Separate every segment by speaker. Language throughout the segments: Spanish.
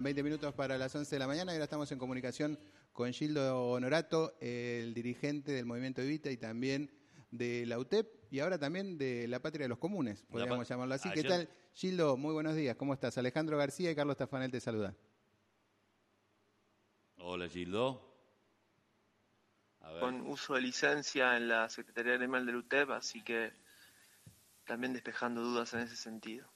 Speaker 1: 20 minutos para las 11 de la mañana y ahora estamos en comunicación con Gildo Honorato, el dirigente del Movimiento Evita y también de la UTEP y ahora también de la Patria de los Comunes, podríamos llamarlo así. ¿Qué tal, Gildo? Muy buenos días, ¿cómo estás? Alejandro García y Carlos Tafanel te saludan.
Speaker 2: Hola, Gildo.
Speaker 3: Con uso de licencia en la Secretaría Animal de la UTEP, así que también despejando dudas en ese sentido.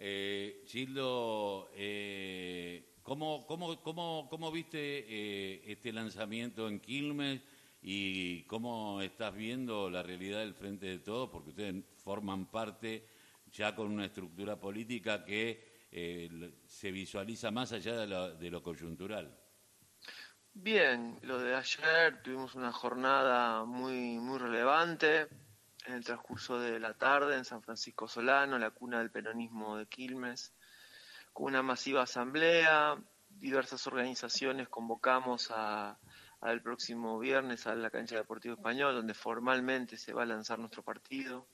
Speaker 2: Eh, Gildo, eh, ¿cómo, cómo, cómo, cómo viste eh, este lanzamiento en Quilmes y cómo estás viendo la realidad del Frente de Todos? Porque ustedes forman parte ya con una estructura política que eh, se visualiza más allá de lo, de lo coyuntural.
Speaker 3: Bien, lo de ayer tuvimos una jornada muy, muy relevante en el transcurso de la tarde en San Francisco Solano, la cuna del peronismo de Quilmes, con una masiva asamblea, diversas organizaciones convocamos al próximo viernes a la cancha Deportivo Español, donde formalmente se va a lanzar nuestro partido.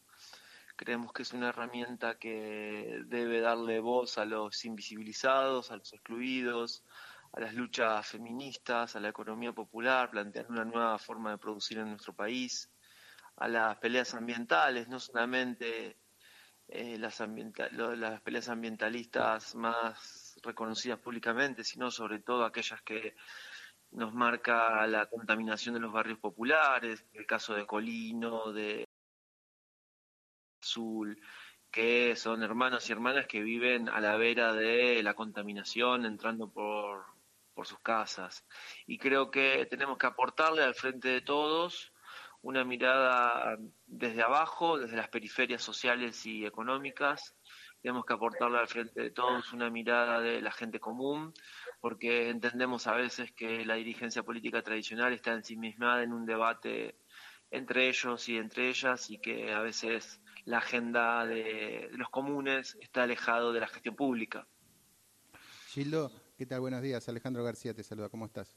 Speaker 3: Creemos que es una herramienta que debe darle voz a los invisibilizados, a los excluidos, a las luchas feministas, a la economía popular, plantear una nueva forma de producir en nuestro país a las peleas ambientales, no solamente eh, las, las peleas ambientalistas más reconocidas públicamente, sino sobre todo aquellas que nos marca la contaminación de los barrios populares, el caso de Colino, de Azul, que son hermanos y hermanas que viven a la vera de la contaminación entrando por, por sus casas. Y creo que tenemos que aportarle al frente de todos una mirada desde abajo, desde las periferias sociales y económicas. Tenemos que aportarle al frente de todos una mirada de la gente común, porque entendemos a veces que la dirigencia política tradicional está ensimismada en un debate entre ellos y entre ellas y que a veces la agenda de, los comunes está alejado de la gestión pública.
Speaker 1: Gildo, ¿qué tal? Buenos días. Alejandro García te saluda. ¿Cómo estás?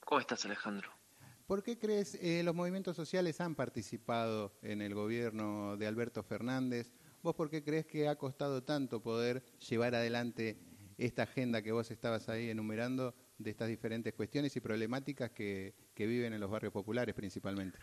Speaker 3: ¿Cómo estás, Alejandro?
Speaker 1: ¿Por qué crees eh, los movimientos sociales han participado en el gobierno de Alberto Fernández? ¿Vos por qué crees que ha costado tanto poder llevar adelante esta agenda que vos estabas ahí enumerando de estas diferentes cuestiones y problemáticas que, que viven en los barrios populares principalmente?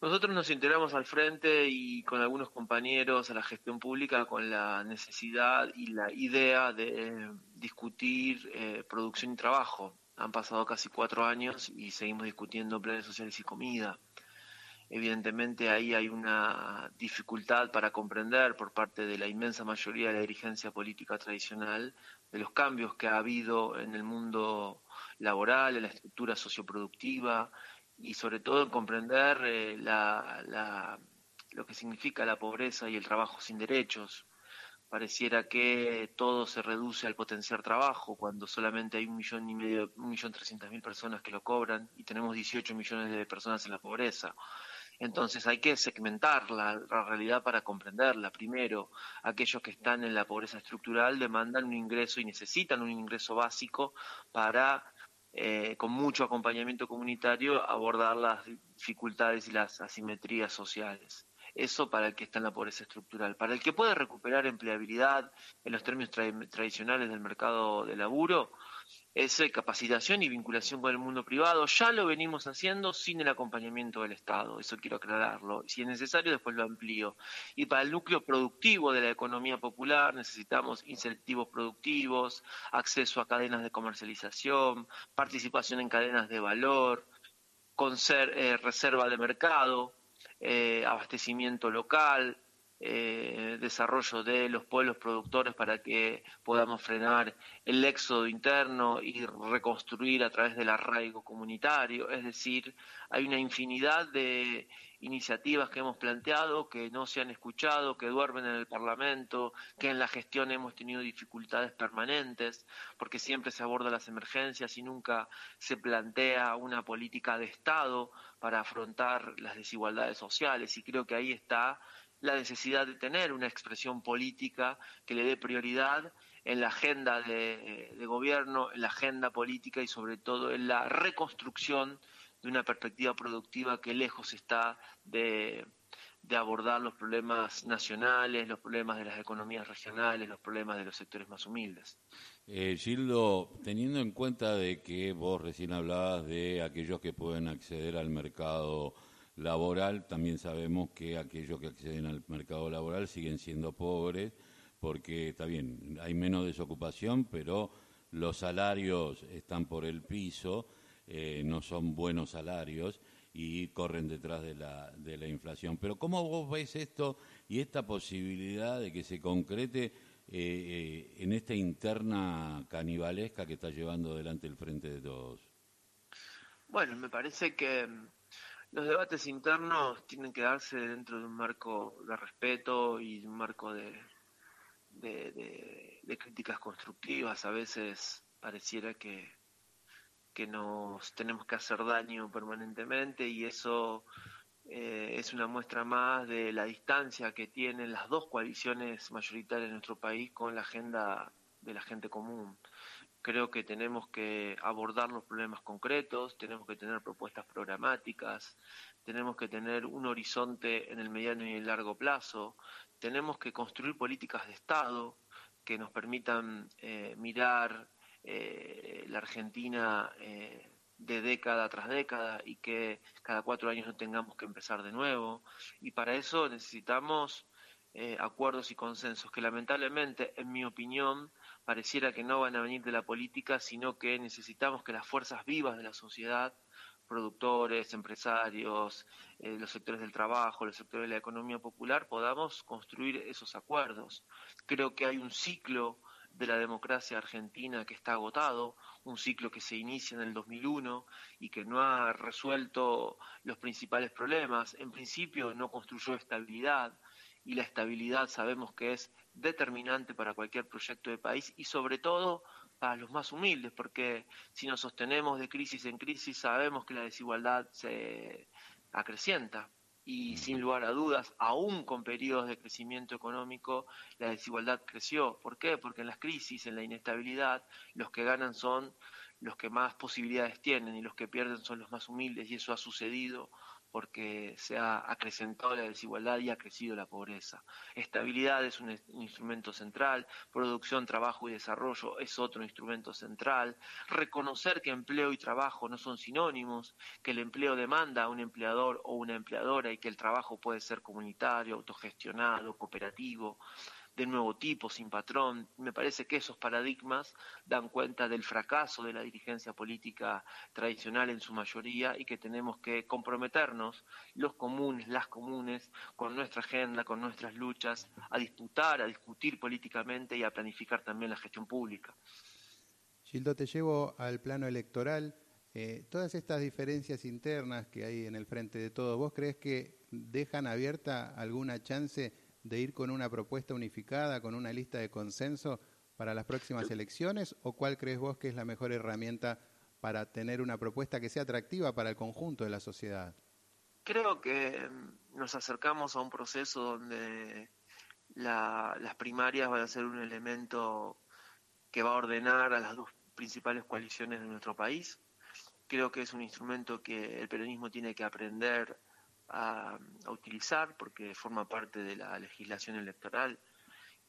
Speaker 3: Nosotros nos integramos al frente y con algunos compañeros a la gestión pública con la necesidad y la idea de discutir eh, producción y trabajo. Han pasado casi cuatro años y seguimos discutiendo planes sociales y comida. Evidentemente ahí hay una dificultad para comprender por parte de la inmensa mayoría de la dirigencia política tradicional de los cambios que ha habido en el mundo laboral, en la estructura socioproductiva y sobre todo en comprender eh, lo que significa la pobreza y el trabajo sin derechos pareciera que todo se reduce al potenciar trabajo cuando solamente hay un millón y medio, un millón trescientas mil personas que lo cobran y tenemos 18 millones de personas en la pobreza. Entonces hay que segmentar la, realidad para comprenderla. Primero, aquellos que están en la pobreza estructural demandan un ingreso y necesitan un ingreso básico para, eh, con mucho acompañamiento comunitario, abordar las dificultades y las asimetrías sociales. Eso para el que está en la pobreza estructural. Para el que puede recuperar empleabilidad en los términos tradicionales del mercado de laburo, es capacitación y vinculación con el mundo privado. Ya lo venimos haciendo sin el acompañamiento del Estado, eso quiero aclararlo. Si es necesario, después lo amplío. Y para el núcleo productivo de la economía popular necesitamos incentivos productivos, acceso a cadenas de comercialización, participación en cadenas de valor, con ser, eh, reserva de mercado, eh, abastecimiento local, eh, desarrollo de los pueblos productores para que podamos frenar el éxodo interno y reconstruir a través del arraigo comunitario. Es decir, hay una infinidad de iniciativas que hemos planteado que no se han escuchado, que duermen en el Parlamento, que en la gestión hemos tenido dificultades permanentes, porque siempre se abordan las emergencias y nunca se plantea una política de Estado para afrontar las desigualdades sociales. Y creo que ahí está la necesidad de tener una expresión política que le dé prioridad en la agenda de, gobierno, en la agenda política y sobre todo en la reconstrucción de una perspectiva productiva que lejos está de, de abordar los problemas nacionales, los problemas de las economías regionales, los problemas de los sectores más humildes.
Speaker 2: Eh, Gildo, teniendo en cuenta de que vos recién hablabas de aquellos que pueden acceder al mercado laboral, también sabemos que aquellos que acceden al mercado laboral siguen siendo pobres, porque está bien, hay menos desocupación, pero los salarios están por el piso, eh, no son buenos salarios y corren detrás de la, de la inflación. Pero ¿cómo vos ves esto y esta posibilidad de que se concrete eh, eh, en esta interna canibalesca que está llevando adelante el Frente de Todos?
Speaker 3: Bueno, me parece que los debates internos tienen que darse dentro de un marco de respeto y de un marco de, de críticas constructivas. A veces pareciera que que nos tenemos que hacer daño permanentemente y eso eh, es una muestra más de la distancia que tienen las dos coaliciones mayoritarias en nuestro país con la agenda de la gente común. Creo que tenemos que abordar los problemas concretos, tenemos que tener propuestas programáticas, tenemos que tener un horizonte en el mediano y el largo plazo, tenemos que construir políticas de Estado que nos permitan eh, mirar eh, la Argentina eh, de década tras década y que cada cuatro años no tengamos que empezar de nuevo. Y para eso necesitamos eh, acuerdos y consensos que lamentablemente, en mi opinión, pareciera que no van a venir de la política, sino que necesitamos que las fuerzas vivas de la sociedad, productores, empresarios, los sectores del trabajo, los sectores de la economía popular, podamos construir esos acuerdos. Creo que hay un ciclo de la democracia argentina que está agotado, un ciclo que se inicia en el 2001 y que no ha resuelto los principales problemas. En principio no construyó estabilidad y la estabilidad sabemos que es determinante para cualquier proyecto de país y sobre todo para los más humildes, porque si nos sostenemos de crisis en crisis sabemos que la desigualdad se acrecienta y sin lugar a dudas, aún con periodos de crecimiento económico, la desigualdad creció. ¿Por qué? Porque en las crisis, en la inestabilidad, los que ganan son los que más posibilidades tienen y los que pierden son los más humildes y eso ha sucedido porque se ha acrecentado la desigualdad y ha crecido la pobreza. Estabilidad es un, instrumento central, producción, trabajo y desarrollo es otro instrumento central, reconocer que empleo y trabajo no son sinónimos, que el empleo demanda a un empleador o una empleadora y que el trabajo puede ser comunitario, autogestionado, cooperativo de nuevo tipo, sin patrón. Me parece que esos paradigmas dan cuenta del fracaso de la dirigencia política tradicional en su mayoría y que tenemos que comprometernos, los comunes, las comunes, con nuestra agenda, con nuestras luchas, a disputar, a discutir políticamente y a planificar también la gestión pública.
Speaker 1: Gildo, te llevo al plano electoral. Eh, todas estas diferencias internas que hay en el frente de todos, ¿vos crees que dejan abierta alguna chance de ir con una propuesta unificada, con una lista de consenso para las próximas elecciones? ¿O cuál crees vos que es la mejor herramienta para tener una propuesta que sea atractiva para el conjunto de la sociedad?
Speaker 3: Creo que mm, nos acercamos a un proceso donde las primarias van a ser un elemento que va a ordenar a las dos principales coaliciones de nuestro país. Creo que es un instrumento que el peronismo tiene que aprender a, utilizar porque forma parte de la legislación electoral.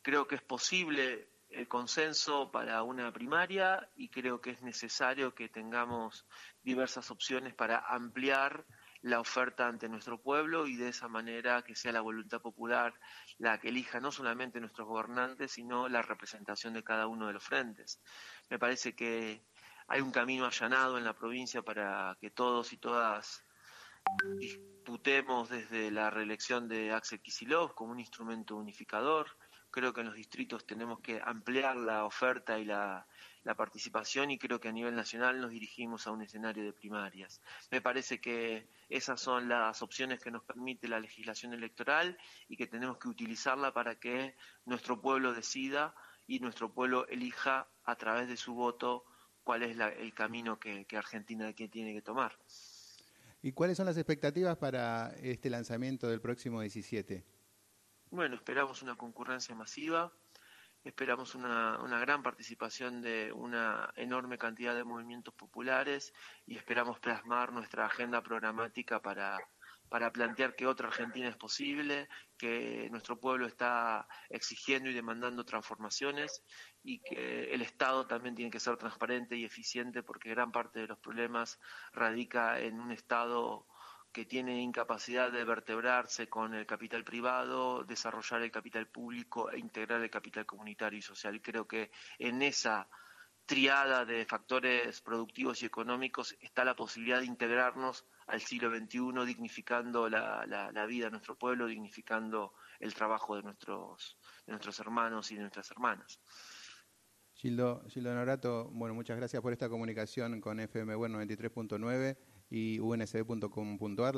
Speaker 3: Creo que es posible el consenso para una primaria y creo que es necesario que tengamos diversas opciones para ampliar la oferta ante nuestro pueblo y de esa manera que sea la voluntad popular la que elija no solamente nuestros gobernantes, sino la representación de cada uno de los frentes. Me parece que hay un camino allanado en la provincia para que todos y todas disputemos desde la reelección de Axel Kisilov como un instrumento unificador. Creo que en los distritos tenemos que ampliar la oferta y la, participación y creo que a nivel nacional nos dirigimos a un escenario de primarias. Me parece que esas son las opciones que nos permite la legislación electoral y que tenemos que utilizarla para que nuestro pueblo decida y nuestro pueblo elija a través de su voto cuál es el camino que Argentina tiene que tomar.
Speaker 1: ¿Y cuáles son las expectativas para este lanzamiento del próximo 17?
Speaker 3: Bueno, esperamos una concurrencia masiva, esperamos una, una, gran participación de una enorme cantidad de movimientos populares y esperamos plasmar nuestra agenda programática para, para plantear que otra Argentina es posible, que nuestro pueblo está exigiendo y demandando transformaciones y que el Estado también tiene que ser transparente y eficiente porque gran parte de los problemas radica en un Estado que tiene incapacidad de vertebrarse con el capital privado, desarrollar el capital público e integrar el capital comunitario y social. Y creo que en esa triada de factores productivos y económicos está la posibilidad de integrarnos al siglo XXI, dignificando la, la, vida de nuestro pueblo, dignificando el trabajo de nuestros, de nuestros hermanos y de nuestras hermanas.
Speaker 1: Gildo, Gildo Norato, bueno, muchas gracias por esta comunicación con FM Bueno 93.9 y unsb.com.ar.